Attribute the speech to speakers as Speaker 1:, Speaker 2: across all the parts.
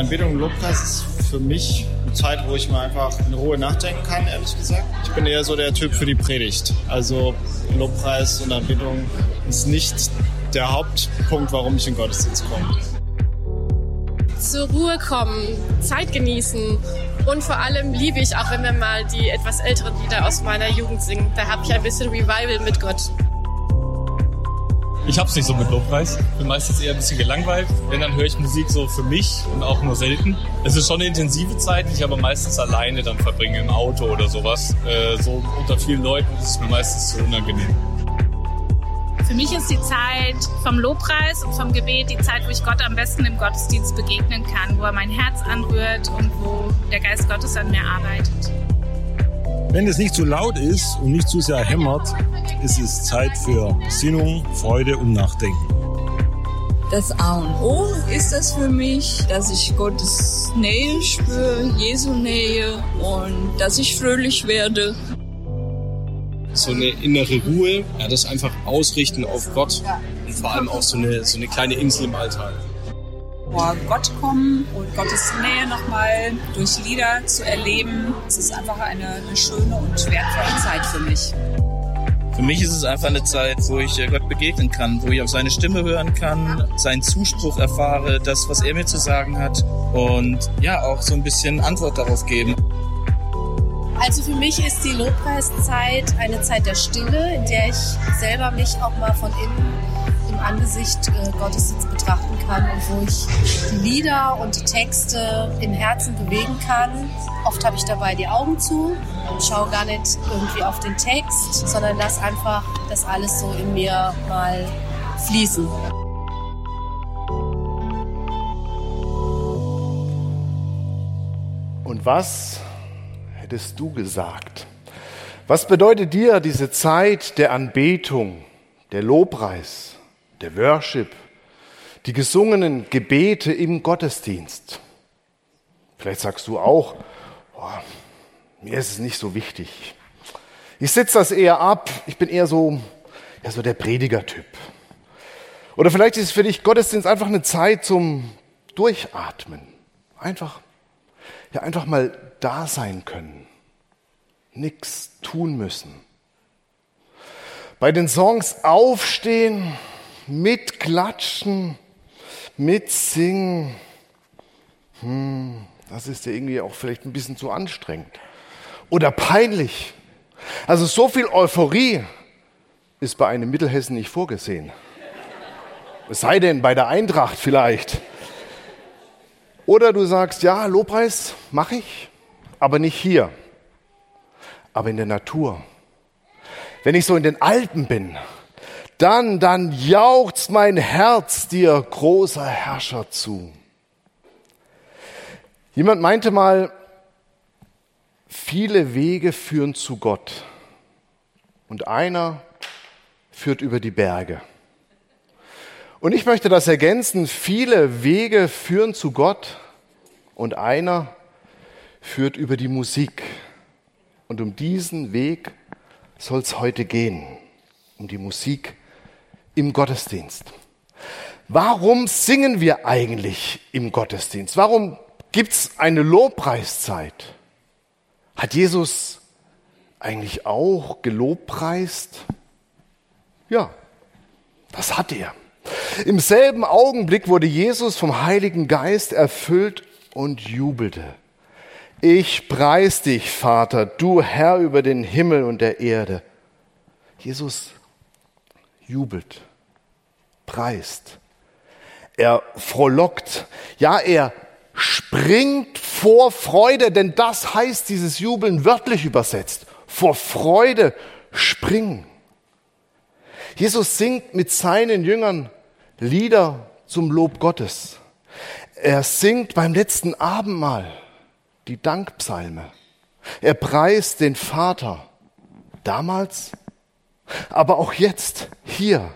Speaker 1: Anbetung und Lobpreis ist für mich eine Zeit, wo ich mal einfach in Ruhe nachdenken kann, ehrlich gesagt. Ich bin eher so der Typ für die Predigt. Also Lobpreis und Anbetung ist nicht der Hauptpunkt, warum ich in Gottesdienst komme.
Speaker 2: Zur Ruhe kommen, Zeit genießen und vor allem liebe ich, auch wenn wir mal die etwas älteren Lieder aus meiner Jugend singen, da habe ich ein bisschen Revival mit Gott.
Speaker 3: Ich hab's nicht so mit Lobpreis. Bin meistens eher ein bisschen gelangweilt. Wenn, dann höre ich Musik so für mich und auch nur selten. Es ist schon eine intensive Zeit, die ich aber meistens alleine dann verbringe im Auto oder sowas. Äh, so unter vielen Leuten ist es mir meistens zu unangenehm.
Speaker 4: Für mich ist die Zeit vom Lobpreis und vom Gebet die Zeit, wo ich Gott am besten im Gottesdienst begegnen kann, wo er mein Herz anrührt und wo der Geist Gottes an mir arbeitet.
Speaker 5: Wenn es nicht zu laut ist und nicht zu sehr hämmert, ist es Zeit für Sinnung, Freude und Nachdenken.
Speaker 6: Das A und O ist es für mich, dass ich Gottes Nähe spüre, Jesu Nähe und dass ich fröhlich werde.
Speaker 7: So eine innere Ruhe, ja, das einfach ausrichten auf Gott und vor allem auch so eine, so eine kleine Insel im Alltag
Speaker 8: vor Gott kommen und Gottes Nähe nochmal durch Lieder zu erleben. Es ist einfach eine, eine schöne und wertvolle Zeit für mich.
Speaker 9: Für mich ist es einfach eine Zeit, wo ich Gott begegnen kann, wo ich auf seine Stimme hören kann, seinen Zuspruch erfahre, das, was er mir zu sagen hat und ja, auch so ein bisschen Antwort darauf geben.
Speaker 10: Also für mich ist die Lobpreiszeit eine Zeit der Stille, in der ich selber mich auch mal von innen im Angesicht äh, Gottes Sitz betrachten kann und wo ich die Lieder und die Texte im Herzen bewegen kann. Oft habe ich dabei die Augen zu und schaue gar nicht irgendwie auf den Text, sondern lass einfach das alles so in mir mal fließen.
Speaker 11: Und was hättest du gesagt? Was bedeutet dir diese Zeit der Anbetung, der Lobpreis? Der Worship, die gesungenen Gebete im Gottesdienst. Vielleicht sagst du auch, oh, mir ist es nicht so wichtig. Ich sitze das eher ab, ich bin eher so, ja, so der Predigertyp. Oder vielleicht ist für dich Gottesdienst einfach eine Zeit zum Durchatmen. Einfach, ja, einfach mal da sein können. Nichts tun müssen. Bei den Songs aufstehen, mitklatschen, mitsingen, hm, das ist ja irgendwie auch vielleicht ein bisschen zu anstrengend. Oder peinlich. Also so viel Euphorie ist bei einem Mittelhessen nicht vorgesehen. Es sei denn bei der Eintracht vielleicht. Oder du sagst, ja, Lobpreis mache ich, aber nicht hier, aber in der Natur. Wenn ich so in den Alpen bin, dann, dann jauchzt mein Herz dir, großer Herrscher, zu. Jemand meinte mal, viele Wege führen zu Gott und einer führt über die Berge. Und ich möchte das ergänzen, viele Wege führen zu Gott und einer führt über die Musik. Und um diesen Weg soll es heute gehen, um die Musik im Gottesdienst. Warum singen wir eigentlich im Gottesdienst? Warum gibt es eine Lobpreiszeit? Hat Jesus eigentlich auch gelobpreist? Ja, das hat er. Im selben Augenblick wurde Jesus vom Heiligen Geist erfüllt und jubelte. Ich preis dich, Vater, du Herr über den Himmel und der Erde. Jesus jubelt, preist. Er frohlockt. Ja, er springt vor Freude, denn das heißt dieses Jubeln wörtlich übersetzt. Vor Freude springen. Jesus singt mit seinen Jüngern Lieder zum Lob Gottes. Er singt beim letzten Abendmahl die Dankpsalme. Er preist den Vater. Damals aber auch jetzt, hier.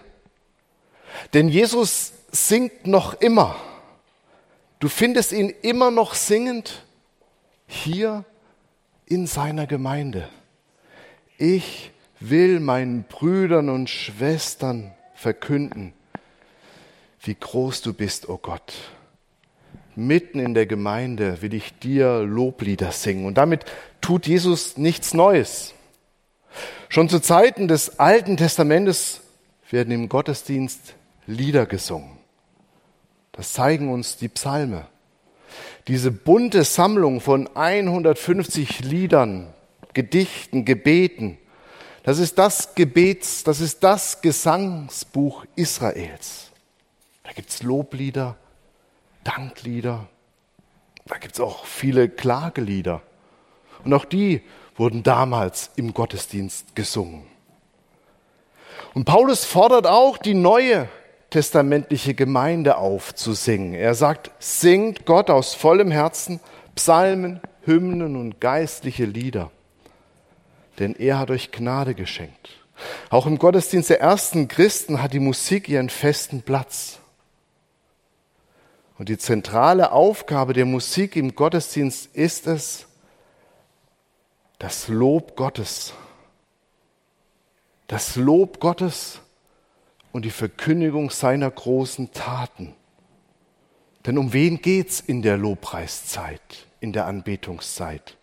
Speaker 11: Denn Jesus singt noch immer. Du findest ihn immer noch singend hier in seiner Gemeinde. Ich will meinen Brüdern und Schwestern verkünden, wie groß du bist, o oh Gott. Mitten in der Gemeinde will ich dir Loblieder singen. Und damit tut Jesus nichts Neues. Schon zu Zeiten des Alten Testamentes werden im Gottesdienst Lieder gesungen. Das zeigen uns die Psalme. Diese bunte Sammlung von 150 Liedern, Gedichten, Gebeten, das ist das Gebets, das ist das Gesangsbuch Israels. Da gibt's Loblieder, Danklieder, da gibt's auch viele Klagelieder. Und auch die wurden damals im Gottesdienst gesungen. Und Paulus fordert auch die neue testamentliche Gemeinde auf zu singen. Er sagt, singt Gott aus vollem Herzen Psalmen, Hymnen und geistliche Lieder, denn er hat euch Gnade geschenkt. Auch im Gottesdienst der ersten Christen hat die Musik ihren festen Platz. Und die zentrale Aufgabe der Musik im Gottesdienst ist es, das Lob Gottes. Das Lob Gottes und die Verkündigung seiner großen Taten. Denn um wen geht's in der Lobpreiszeit, in der Anbetungszeit?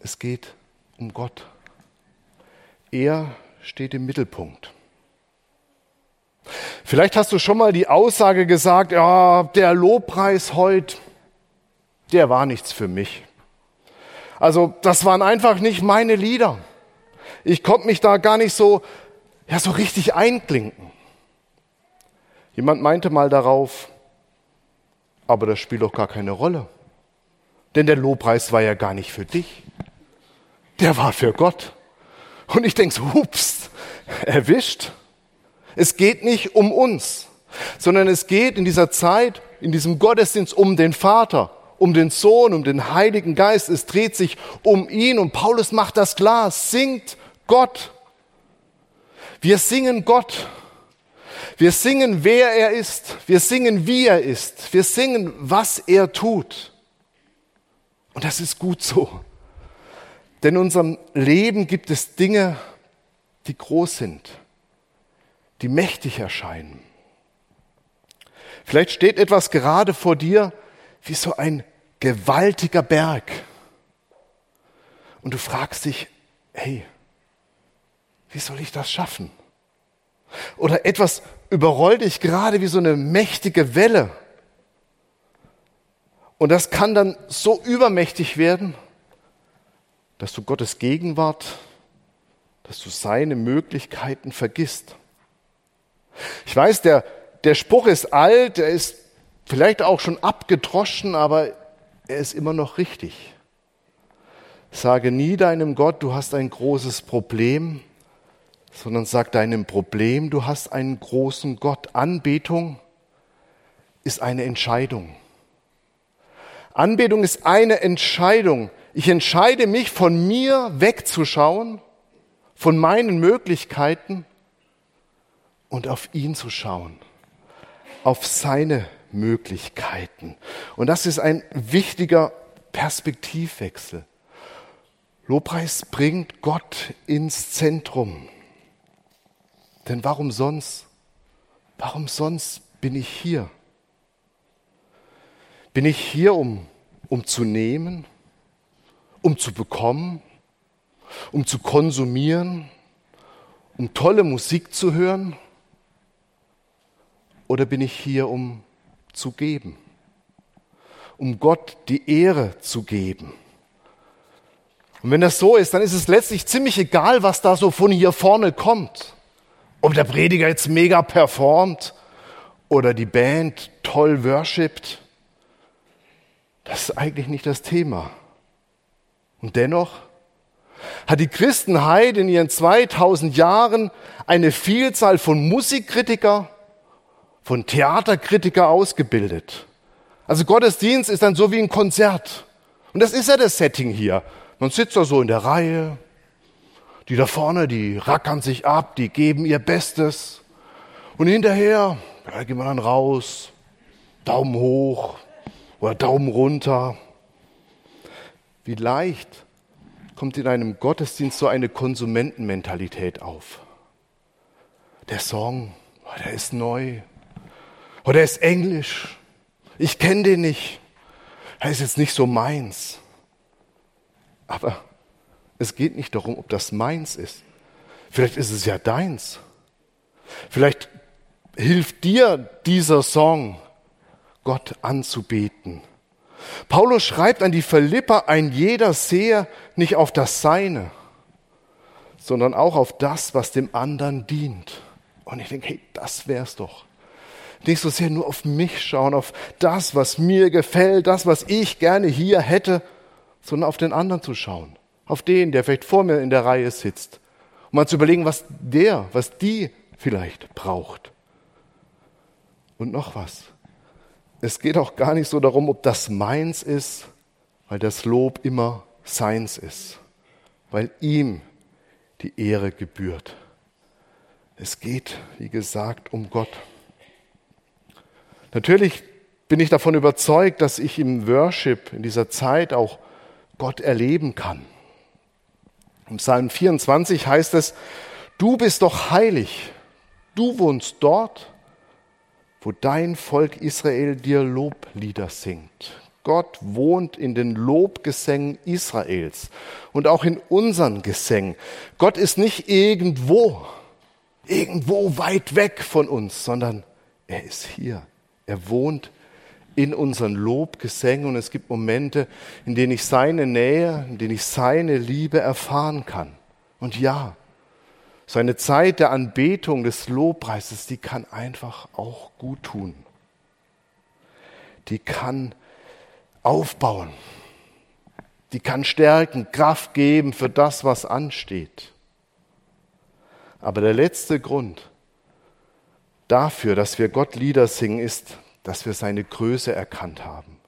Speaker 11: Es geht um Gott. Er steht im Mittelpunkt. Vielleicht hast du schon mal die Aussage gesagt, ja, der Lobpreis heute, der war nichts für mich. Also das waren einfach nicht meine Lieder. Ich konnte mich da gar nicht so ja so richtig einklinken. Jemand meinte mal darauf, aber das spielt doch gar keine Rolle. Denn der Lobpreis war ja gar nicht für dich. Der war für Gott. Und ich denke so, hups, erwischt. Es geht nicht um uns, sondern es geht in dieser Zeit, in diesem Gottesdienst um den Vater, um den Sohn, um den Heiligen Geist. Es dreht sich um ihn und Paulus macht das klar, singt Gott. Wir singen Gott. Wir singen, wer er ist. Wir singen, wie er ist. Wir singen, was er tut. Und das ist gut so. Denn in unserem Leben gibt es Dinge, die groß sind, die mächtig erscheinen. Vielleicht steht etwas gerade vor dir wie so ein gewaltiger Berg. Und du fragst dich, hey, wie soll ich das schaffen? Oder etwas überrollt dich gerade wie so eine mächtige Welle. Und das kann dann so übermächtig werden, dass du Gottes Gegenwart, dass du seine Möglichkeiten vergisst. Ich weiß, der, der Spruch ist alt, er ist vielleicht auch schon abgedroschen, aber er ist immer noch richtig. Sage nie deinem Gott, du hast ein großes Problem, sondern sag deinem Problem, du hast einen großen Gott. Anbetung ist eine Entscheidung. Anbetung ist eine Entscheidung. Ich entscheide mich, von mir wegzuschauen, von meinen Möglichkeiten und auf ihn zu schauen, auf seine Möglichkeiten. Und das ist ein wichtiger Perspektivwechsel. Lobpreis bringt Gott ins Zentrum. Denn warum sonst? Warum sonst bin ich hier? Bin ich hier, um, um zu nehmen, um zu bekommen, um zu konsumieren, um tolle Musik zu hören? Oder bin ich hier, um zu geben, um Gott die Ehre zu geben? Und wenn das so ist, dann ist es letztlich ziemlich egal, was da so von hier vorne kommt. Ob der Prediger jetzt mega performt oder die Band toll worshipt, das ist eigentlich nicht das Thema. Und dennoch hat die Christenheit in ihren 2000 Jahren eine Vielzahl von Musikkritiker, von Theaterkritiker ausgebildet. Also Gottesdienst ist dann so wie ein Konzert. Und das ist ja das Setting hier. Man sitzt da so in der Reihe, Die da vorne, die rackern sich ab, die geben ihr Bestes. Und hinterher, ja, gehen wir dann raus, Daumen hoch oder Daumen runter. Wie leicht kommt in einem Gottesdienst so eine Konsumentenmentalität auf. Der Song, oh, der ist neu. Oder der ist englisch. Ich kenne den nicht. Er ist jetzt nicht so meins. Aber es geht nicht darum, ob das meins ist. Vielleicht ist es ja deins. Vielleicht hilft dir dieser Song, Gott anzubeten. Paulus schreibt an die Philipper, ein jeder sehe nicht auf das Seine, sondern auch auf das, was dem anderen dient. Und ich denke, hey, das wär's doch. Nicht so sehr nur auf mich schauen, auf das, was mir gefällt, das, was ich gerne hier hätte, sondern auf den anderen zu schauen. Auf den, der vielleicht vor mir in der Reihe sitzt. Um mal zu überlegen, was der, was die vielleicht braucht. Und noch was. Es geht auch gar nicht so darum, ob das meins ist, weil das Lob immer seins ist, weil ihm die Ehre gebührt. Es geht, wie gesagt, um Gott. Natürlich bin ich davon überzeugt, dass ich im Worship in dieser Zeit auch Gott erleben kann. Im Psalm 24 heißt es, du bist doch heilig, du wohnst dort, wo dein Volk Israel dir Loblieder singt. Gott wohnt in den Lobgesängen Israels und auch in unseren Gesängen. Gott ist nicht irgendwo, irgendwo weit weg von uns, sondern er ist hier. Er wohnt in unseren Lobgesängen und es gibt Momente, in denen ich seine Nähe, in denen ich seine Liebe erfahren kann. Und ja, so Zeit der Anbetung, des Lobpreises, die kann einfach auch gut tun. Die kann aufbauen. Die kann stärken, Kraft geben für das, was ansteht. Aber der letzte Grund dafür, dass wir Gott Lieder singen, ist, dass wir seine Größe erkannt haben.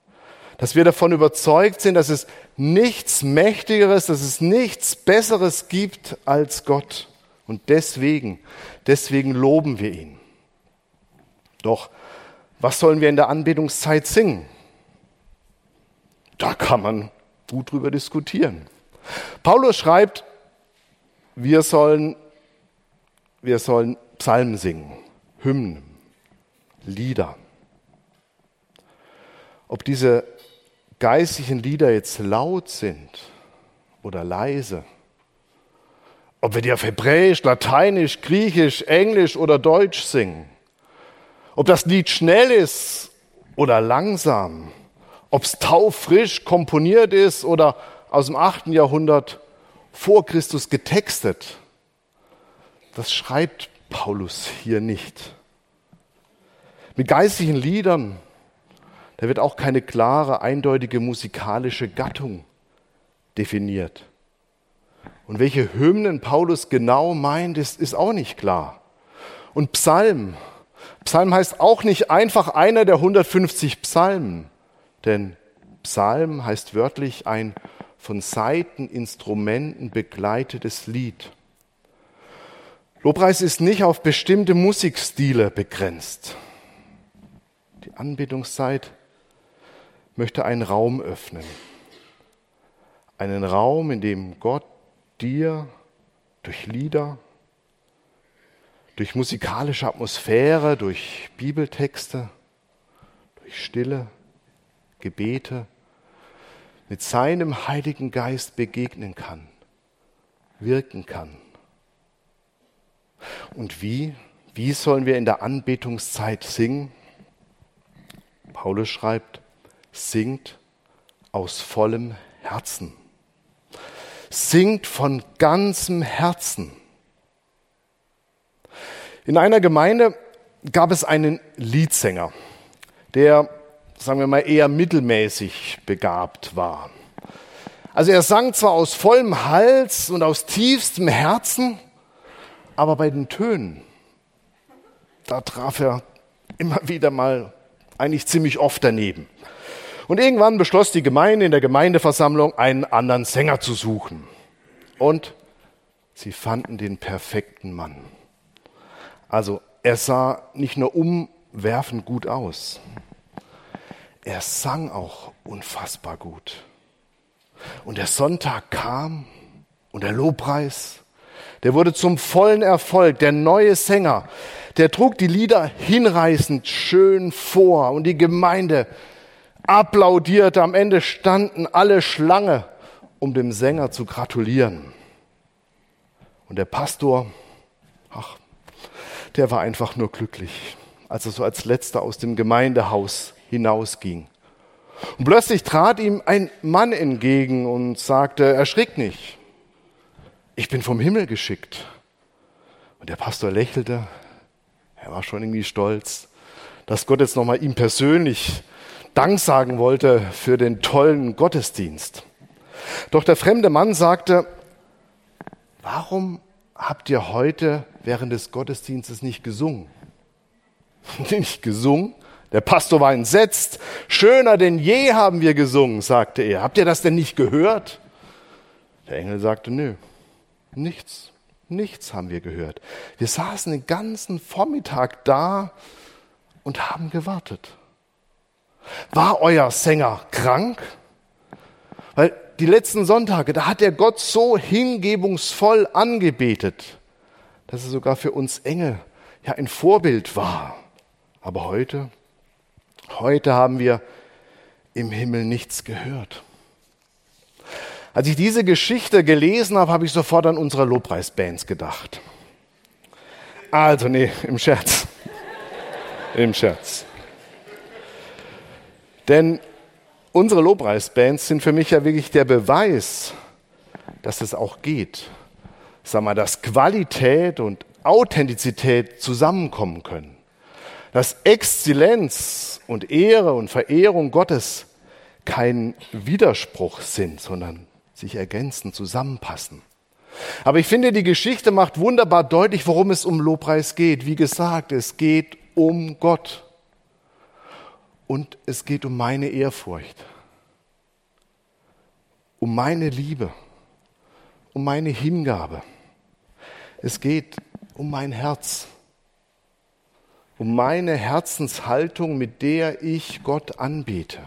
Speaker 11: Dass wir davon überzeugt sind, dass es nichts Mächtigeres, dass es nichts Besseres gibt als Gott. Und deswegen, deswegen loben wir ihn. Doch was sollen wir in der Anbetungszeit singen? Da kann man gut drüber diskutieren. Paulus schreibt, wir sollen, wir sollen Psalmen singen, Hymnen, Lieder. Ob diese geistlichen Lieder jetzt laut sind oder leise, ob wir die auf Hebräisch, Lateinisch, Griechisch, Englisch oder Deutsch singen. Ob das Lied schnell ist oder langsam. Ob es taufrisch komponiert ist oder aus dem 8. Jahrhundert vor Christus getextet. Das schreibt Paulus hier nicht. Mit geistlichen Liedern, da wird auch keine klare, eindeutige musikalische Gattung definiert. Und welche Hymnen Paulus genau meint, ist, ist auch nicht klar. Und Psalm. Psalm heißt auch nicht einfach einer der 150 Psalmen, denn Psalm heißt wörtlich ein von Saiteninstrumenten begleitetes Lied. Lobpreis ist nicht auf bestimmte Musikstile begrenzt. Die Anbetungszeit möchte einen Raum öffnen. Einen Raum, in dem Gott dir durch Lieder, durch musikalische Atmosphäre, durch Bibeltexte, durch Stille, Gebete mit seinem Heiligen Geist begegnen kann, wirken kann. Und wie? Wie sollen wir in der Anbetungszeit singen? Paulus schreibt, singt aus vollem Herzen singt von ganzem Herzen. In einer Gemeinde gab es einen Liedsänger, der, sagen wir mal, eher mittelmäßig begabt war. Also er sang zwar aus vollem Hals und aus tiefstem Herzen, aber bei den Tönen, da traf er immer wieder mal eigentlich ziemlich oft daneben. Und irgendwann beschloss die Gemeinde in der Gemeindeversammlung, einen anderen Sänger zu suchen. Und Sie fanden den perfekten Mann. Also er sah nicht nur umwerfend gut aus, er sang auch unfassbar gut. Und der Sonntag kam und der Lobpreis, der wurde zum vollen Erfolg. Der neue Sänger, der trug die Lieder hinreißend schön vor und die Gemeinde applaudierte. Am Ende standen alle Schlange, um dem Sänger zu gratulieren. Und der Pastor, ach, der war einfach nur glücklich, als er so als letzter aus dem Gemeindehaus hinausging. Und plötzlich trat ihm ein Mann entgegen und sagte, erschrick nicht, ich bin vom Himmel geschickt. Und der Pastor lächelte, er war schon irgendwie stolz, dass Gott jetzt nochmal ihm persönlich Dank sagen wollte für den tollen Gottesdienst. Doch der fremde Mann sagte, warum habt ihr heute während des Gottesdienstes nicht gesungen? nicht gesungen? Der Pastor war entsetzt. Schöner denn je haben wir gesungen, sagte er. Habt ihr das denn nicht gehört? Der Engel sagte, nö, nichts, nichts haben wir gehört. Wir saßen den ganzen Vormittag da und haben gewartet. War euer Sänger krank? Weil die letzten Sonntage, da hat er Gott so hingebungsvoll angebetet, dass er sogar für uns Engel ja ein Vorbild war. Aber heute, Heute haben wir im Himmel nichts gehört. Als ich diese Geschichte gelesen habe, habe ich sofort an unsere Lobpreisbands gedacht. Also, nee, im Scherz. Im Scherz. Denn unsere Lobpreisbands sind für mich ja wirklich der Beweis, dass es auch geht. Sag mal, dass Qualität und Authentizität zusammenkommen können dass Exzellenz und Ehre und Verehrung Gottes kein Widerspruch sind, sondern sich ergänzen, zusammenpassen. Aber ich finde, die Geschichte macht wunderbar deutlich, worum es um Lobpreis geht. Wie gesagt, es geht um Gott. Und es geht um meine Ehrfurcht, um meine Liebe, um meine Hingabe. Es geht um mein Herz um meine Herzenshaltung, mit der ich Gott anbete.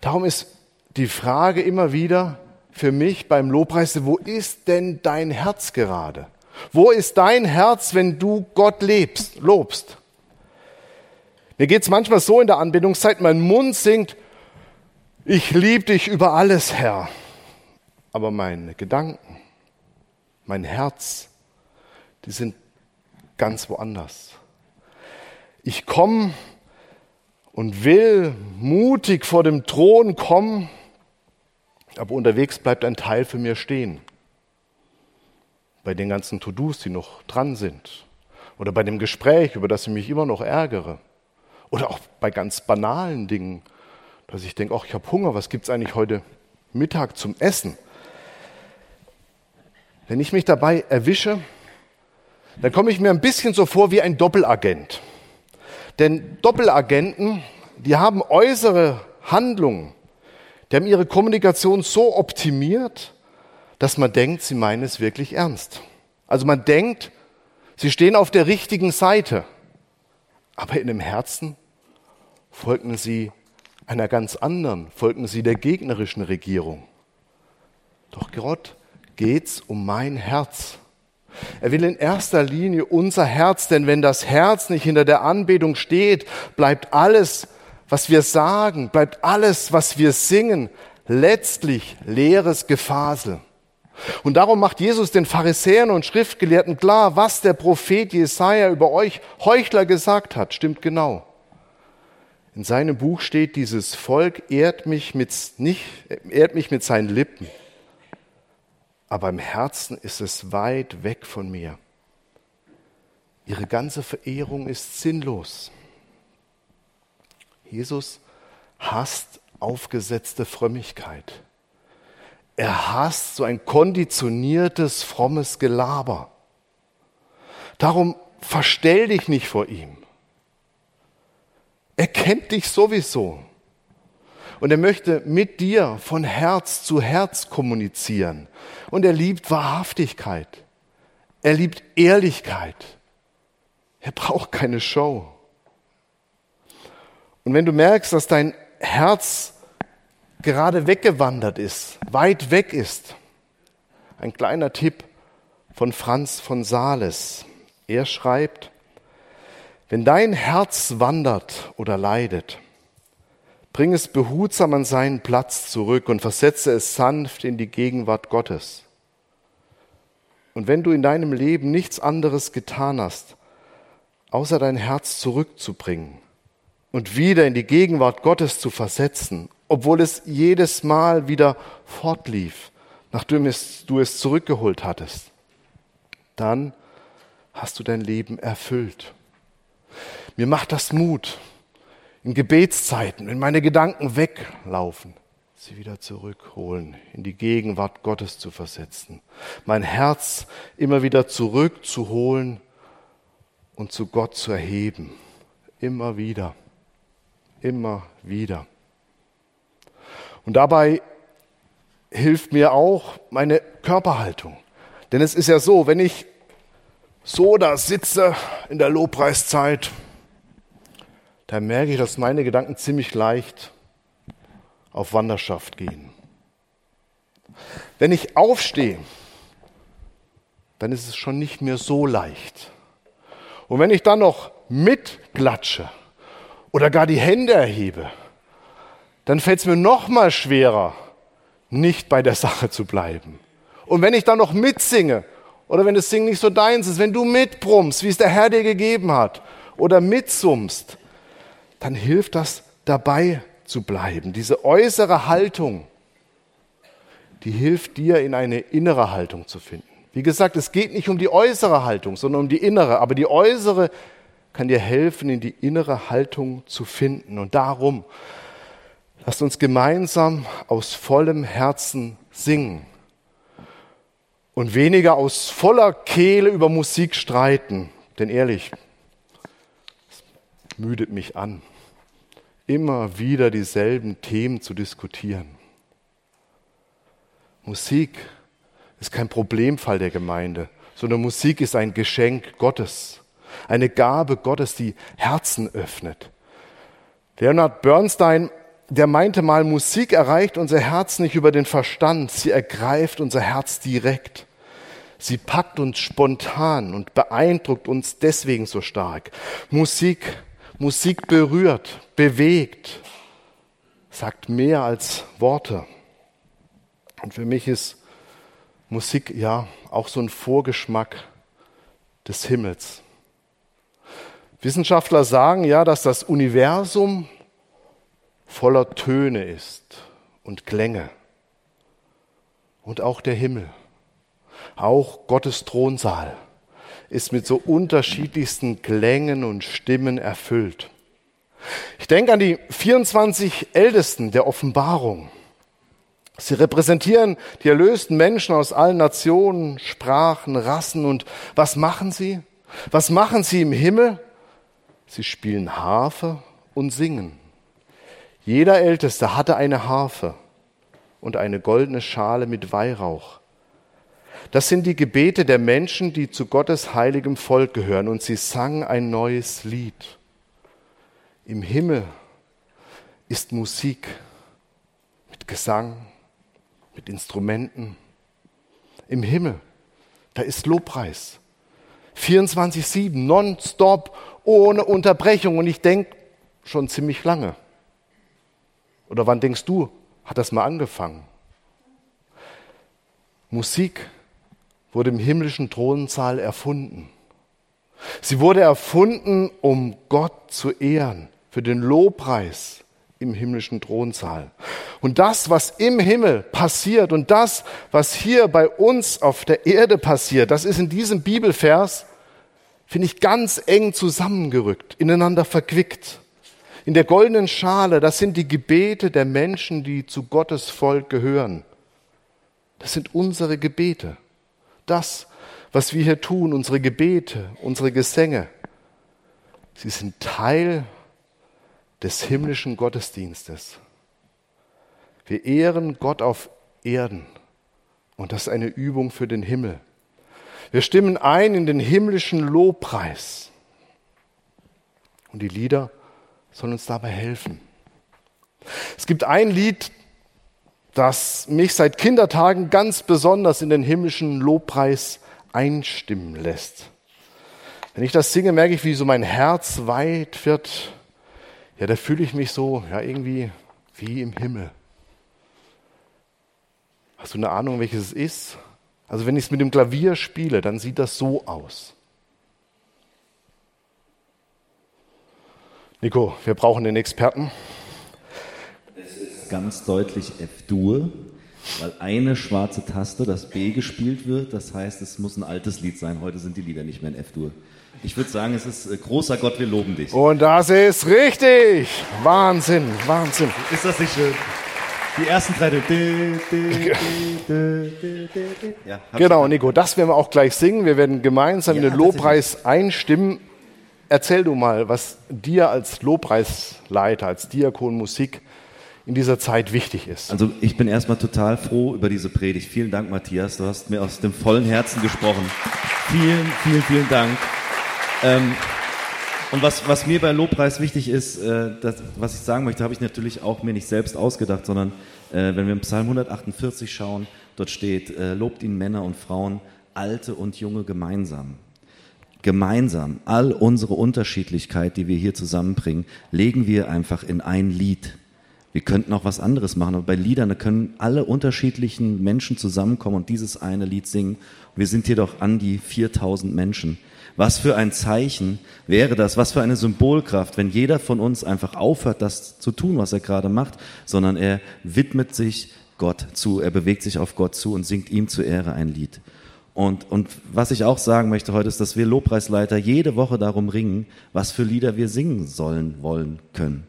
Speaker 11: Darum ist die Frage immer wieder für mich beim Lobpreis, wo ist denn dein Herz gerade? Wo ist dein Herz, wenn du Gott lebst, lobst? Mir geht es manchmal so in der Anbetungszeit, mein Mund singt, ich liebe dich über alles, Herr. Aber meine Gedanken, mein Herz, die sind ganz woanders. Ich komme und will mutig vor dem Thron kommen, aber unterwegs bleibt ein Teil für mir stehen. Bei den ganzen To-Dos, die noch dran sind. Oder bei dem Gespräch, über das ich mich immer noch ärgere. Oder auch bei ganz banalen Dingen, dass ich denke, ach, ich habe Hunger, was gibt es eigentlich heute Mittag zum Essen? Wenn ich mich dabei erwische, dann komme ich mir ein bisschen so vor wie ein Doppelagent. Denn Doppelagenten, die haben äußere Handlungen, die haben ihre Kommunikation so optimiert, dass man denkt, sie meinen es wirklich ernst. Also man denkt, sie stehen auf der richtigen Seite, aber in dem Herzen folgen sie einer ganz anderen, folgen sie der gegnerischen Regierung. Doch Gott geht's um mein Herz. Er will in erster Linie unser Herz, denn wenn das Herz nicht hinter der Anbetung steht, bleibt alles, was wir sagen, bleibt alles, was wir singen, letztlich leeres Gefasel. Und darum macht Jesus den Pharisäern und Schriftgelehrten klar, was der Prophet Jesaja über euch Heuchler gesagt hat, stimmt genau. In seinem Buch steht, dieses Volk ehrt mich mit, nicht, ehrt mich mit seinen Lippen, aber im Herzen ist es weit weg von mir. Ihre ganze Verehrung ist sinnlos. Jesus hasst aufgesetzte Frömmigkeit. Er hasst so ein konditioniertes, frommes Gelaber. Darum verstell dich nicht vor ihm. Er kennt dich sowieso. Und er möchte mit dir von Herz zu Herz kommunizieren. Und er liebt Wahrhaftigkeit. Er liebt Ehrlichkeit. Er braucht keine Show. Und wenn du merkst, dass dein Herz gerade weggewandert ist, weit weg ist, ein kleiner Tipp von Franz von Sales. Er schreibt, wenn dein Herz wandert oder leidet, bring es behutsam an seinen Platz zurück und versetze es sanft in die Gegenwart Gottes. Und wenn du in deinem Leben nichts anderes getan hast, außer dein Herz zurückzubringen und wieder in die Gegenwart Gottes zu versetzen, obwohl es jedes Mal wieder fortlief, nachdem du es zurückgeholt hattest, dann hast du dein Leben erfüllt. Mir macht das Mut, in Gebetszeiten, wenn meine Gedanken weglaufen, sie wieder zurückholen, in die Gegenwart Gottes zu versetzen, mein Herz immer wieder zurückzuholen und zu Gott zu erheben. Immer wieder, immer wieder. Und dabei hilft mir auch meine Körperhaltung. Denn es ist ja so, wenn ich so da sitze in der Lobpreiszeit, dann merke ich, dass meine Gedanken ziemlich leicht auf Wanderschaft gehen. Wenn ich aufstehe, dann ist es schon nicht mehr so leicht. Und wenn ich dann noch mitklatsche oder gar die Hände erhebe, dann fällt es mir noch mal schwerer, nicht bei der Sache zu bleiben. Und wenn ich dann noch mitsinge oder wenn das Singen nicht so deins ist, wenn du mitbrummst, wie es der Herr dir gegeben hat oder mitsummst, dann hilft das dabei zu bleiben. Diese äußere Haltung, die hilft dir in eine innere Haltung zu finden. Wie gesagt, es geht nicht um die äußere Haltung, sondern um die innere. Aber die äußere kann dir helfen, in die innere Haltung zu finden. Und darum lasst uns gemeinsam aus vollem Herzen singen und weniger aus voller Kehle über Musik streiten. Denn ehrlich, es müdet mich an, immer wieder dieselben Themen zu diskutieren. Musik ist kein Problemfall der Gemeinde, sondern Musik ist ein Geschenk Gottes, eine Gabe Gottes, die Herzen öffnet. Leonard Bernstein, der meinte mal, Musik erreicht unser Herz nicht über den Verstand, sie ergreift unser Herz direkt. Sie packt uns spontan und beeindruckt uns deswegen so stark. Musik, Musik berührt, bewegt, sagt mehr als Worte. Und für mich ist Musik ja auch so ein Vorgeschmack des Himmels. Wissenschaftler sagen ja, dass das Universum voller Töne ist und Klänge. Und auch der Himmel, auch Gottes Thronsaal ist mit so unterschiedlichsten Klängen und Stimmen erfüllt. Ich denke an die 24 Ältesten der Offenbarung. Sie repräsentieren die erlösten Menschen aus allen Nationen, Sprachen, Rassen. Und was machen sie? Was machen sie im Himmel? Sie spielen Harfe und singen. Jeder Älteste hatte eine Harfe und eine goldene Schale mit Weihrauch. Das sind die Gebete der Menschen, die zu Gottes heiligem Volk gehören. Und sie sangen ein neues Lied. Im Himmel ist Musik mit Gesang, mit Instrumenten. Im Himmel, da ist Lobpreis. 24-7, nonstop, ohne Unterbrechung. Und ich denke schon ziemlich lange. Oder wann denkst du, hat das mal angefangen? Musik wurde im himmlischen Thronsaal erfunden. Sie wurde erfunden, um Gott zu ehren, für den Lobpreis im himmlischen Thronsaal. Und das, was im Himmel passiert und das, was hier bei uns auf der Erde passiert, das ist in diesem Bibelvers, finde ich, ganz eng zusammengerückt, ineinander verquickt. In der goldenen Schale, das sind die Gebete der Menschen, die zu Gottes Volk gehören. Das sind unsere Gebete. Das, was wir hier tun, unsere Gebete, unsere Gesänge, sie sind Teil des himmlischen Gottesdienstes. Wir ehren Gott auf Erden. Und das ist eine Übung für den Himmel. Wir stimmen ein in den himmlischen Lobpreis. Und die Lieder sollen uns dabei helfen. Es gibt ein Lied, das mich seit Kindertagen ganz besonders in den himmlischen Lobpreis einstimmen lässt. Wenn ich das singe, merke ich, wie so mein Herz weit wird. Ja, da fühle ich mich so, ja, irgendwie wie im Himmel. Hast du eine Ahnung, welches es ist? Also wenn ich es mit dem Klavier spiele, dann sieht das so aus. Nico, wir brauchen den Experten.
Speaker 12: Es ist ganz deutlich F-Dur, weil eine schwarze Taste, das B gespielt wird. Das heißt, es muss ein altes Lied sein. Heute sind die Lieder nicht mehr in F-Dur. Ich würde sagen, es ist äh, großer Gott, wir loben dich.
Speaker 11: Und das ist richtig. Wahnsinn, Wahnsinn.
Speaker 12: Ist das nicht schön? Die ersten drei.
Speaker 11: Ja, genau, Nico, das werden wir auch gleich singen. Wir werden gemeinsam ja, in den Lobpreis einstimmen. Erzähl du mal, was dir als Lobpreisleiter, als Diakon Musik in dieser Zeit wichtig ist.
Speaker 12: Also ich bin erstmal total froh über diese Predigt. Vielen Dank, Matthias. Du hast mir aus dem vollen Herzen gesprochen. Vielen, vielen, vielen Dank. Ähm, und was, was mir bei Lobpreis wichtig ist, äh, das, was ich sagen möchte, habe ich natürlich auch mir nicht selbst ausgedacht, sondern äh, wenn wir im Psalm 148 schauen, dort steht, äh, lobt ihn Männer und Frauen, Alte und Junge gemeinsam. Gemeinsam, all unsere Unterschiedlichkeit, die wir hier zusammenbringen, legen wir einfach in ein Lied. Wir könnten auch was anderes machen, aber bei Liedern können alle unterschiedlichen Menschen zusammenkommen und dieses eine Lied singen. Wir sind hier doch an die 4000 Menschen. Was für ein Zeichen wäre das, was für eine Symbolkraft, wenn jeder von uns einfach aufhört, das zu tun, was er gerade macht, sondern er widmet sich Gott zu, er bewegt sich auf Gott zu und singt ihm zur Ehre ein Lied. Und, und was ich auch sagen möchte heute ist, dass wir Lobpreisleiter jede Woche darum ringen, was für Lieder wir singen sollen, wollen, können.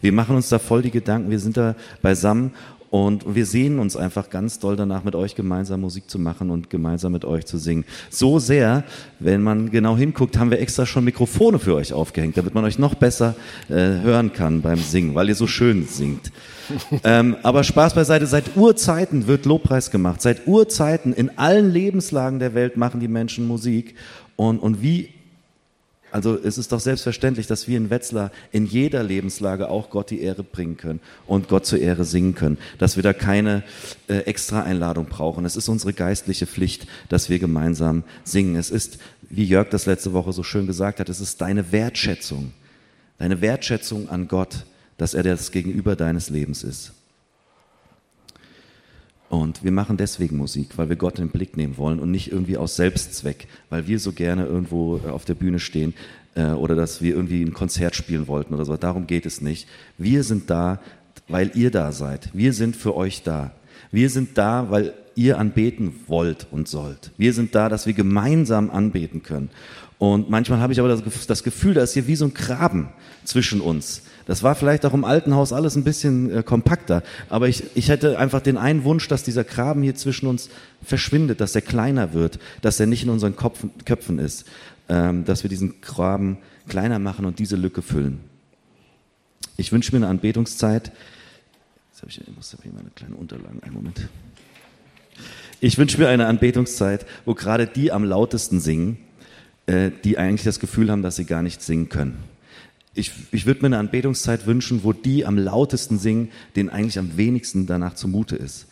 Speaker 12: Wir machen uns da voll die Gedanken, wir sind da beisammen und wir sehen uns einfach ganz doll danach, mit euch gemeinsam Musik zu machen und gemeinsam mit euch zu singen. So sehr, wenn man genau hinguckt, haben wir extra schon Mikrofone für euch aufgehängt, damit man euch noch besser äh, hören kann beim Singen, weil ihr so schön singt. ähm, aber Spaß beiseite, seit Urzeiten wird Lobpreis gemacht. Seit Urzeiten in allen Lebenslagen der Welt machen die Menschen Musik. Und, und wie also es ist doch selbstverständlich, dass wir in Wetzlar in jeder Lebenslage auch Gott die Ehre bringen können und Gott zur Ehre singen können, dass wir da keine äh, extra Einladung brauchen. Es ist unsere geistliche Pflicht, dass wir gemeinsam singen. Es ist, wie Jörg das letzte Woche so schön gesagt hat, es ist deine Wertschätzung, deine Wertschätzung an Gott, dass er das Gegenüber deines Lebens ist. Und wir machen deswegen Musik, weil wir Gott in den Blick nehmen wollen und nicht irgendwie aus Selbstzweck, weil wir so gerne irgendwo äh, auf der Bühne stehen äh, oder dass wir irgendwie ein Konzert spielen wollten oder so. Darum geht es nicht. Wir sind da, weil ihr da seid. Wir sind für euch da. Wir sind da, weil ihr anbeten wollt und sollt. Wir sind da, dass wir gemeinsam anbeten können. Und manchmal habe ich aber das Gefühl, da ist hier wie so ein Graben zwischen uns. Das war vielleicht auch im alten Haus alles ein bisschen äh, kompakter, aber ich, ich hätte einfach den einen Wunsch, dass dieser Graben hier zwischen uns verschwindet, dass er kleiner wird, dass er nicht in unseren Kopf, Köpfen ist, ähm, dass wir diesen Graben kleiner machen und diese Lücke füllen. Ich wünsche mir eine Anbetungszeit. Jetzt habe ich, ich muss hier meine kleinen Unterlagen. Einen Moment. Ich wünsche mir eine Anbetungszeit, wo gerade die am lautesten singen, äh, die eigentlich das Gefühl haben, dass sie gar nicht singen können ich, ich würde mir eine Anbetungszeit wünschen, wo die am lautesten singen, denen eigentlich am wenigsten danach zumute ist.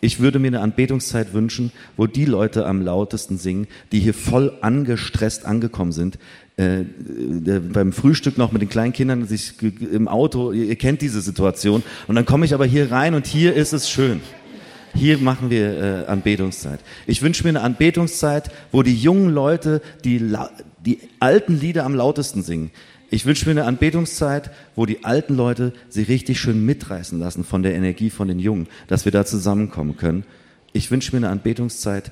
Speaker 12: Ich würde mir eine Anbetungszeit wünschen, wo die Leute am lautesten singen, die hier voll angestresst angekommen sind, äh, beim Frühstück noch mit den kleinen Kindern sich im Auto, ihr, ihr kennt diese Situation. Und dann komme ich aber hier rein und hier ist es schön. Hier machen wir äh, Anbetungszeit. Ich wünsche mir eine Anbetungszeit, wo die jungen Leute die, die alten Lieder am lautesten singen. Ich wünsche mir eine Anbetungszeit, wo die alten Leute sich richtig schön mitreißen lassen von der Energie von den Jungen, dass wir da zusammenkommen können. Ich wünsche mir eine Anbetungszeit,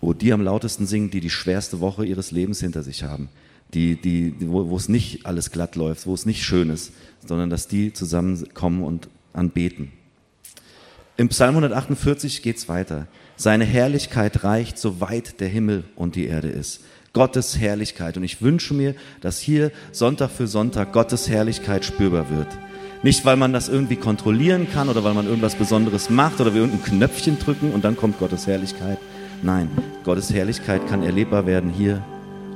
Speaker 12: wo die am lautesten singen, die die schwerste Woche ihres Lebens hinter sich haben, die, die, wo, wo es nicht alles glatt läuft, wo es nicht schön ist, sondern dass die zusammenkommen und anbeten. Im Psalm 148 geht es weiter. Seine Herrlichkeit reicht, so weit der Himmel und die Erde ist. Gottes Herrlichkeit. Und ich wünsche mir, dass hier Sonntag für Sonntag Gottes Herrlichkeit spürbar wird. Nicht, weil man das irgendwie kontrollieren kann oder weil man irgendwas Besonderes macht oder wir irgendein Knöpfchen drücken und dann kommt Gottes Herrlichkeit. Nein, Gottes Herrlichkeit kann erlebbar werden hier,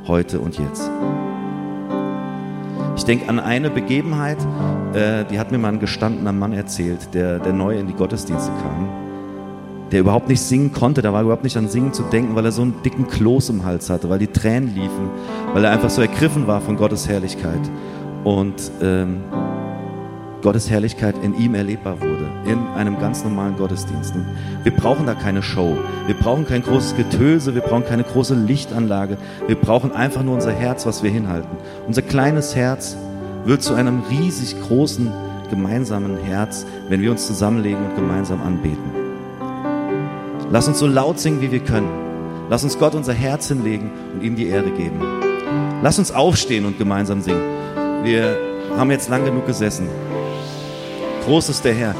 Speaker 12: heute und jetzt. Ich denke an eine Begebenheit, äh, die hat mir mal ein gestandener Mann erzählt, der, der neu in die Gottesdienste kam, der überhaupt nicht singen konnte, da war überhaupt nicht an Singen zu denken, weil er so einen dicken Kloß im Hals hatte, weil die Tränen liefen, weil er einfach so ergriffen war von Gottes Herrlichkeit. Und ähm, Gottes Herrlichkeit in ihm erlebbar wurde, in einem ganz normalen Gottesdienst. Wir brauchen da keine Show, wir brauchen kein großes Getöse, wir brauchen keine große Lichtanlage, wir brauchen einfach nur unser Herz, was wir hinhalten. Unser kleines Herz wird zu einem riesig großen gemeinsamen Herz, wenn wir uns zusammenlegen und gemeinsam anbeten. Lass uns so laut singen, wie wir können. Lass uns Gott unser Herz hinlegen und ihm die Ehre geben. Lass uns aufstehen und gemeinsam singen. Wir haben jetzt lang genug gesessen. Groß ist der Herr.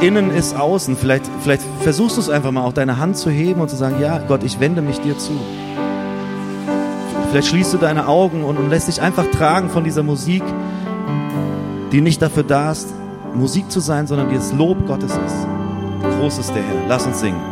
Speaker 12: Innen ist außen. Vielleicht, vielleicht versuchst du es einfach mal, auch deine Hand zu heben und zu sagen, ja, Gott, ich wende mich dir zu. Vielleicht schließt du deine Augen und, und lässt dich einfach tragen von dieser Musik, die nicht dafür da ist, Musik zu sein, sondern die das Lob Gottes ist. Groß ist der Herr. Lass uns singen.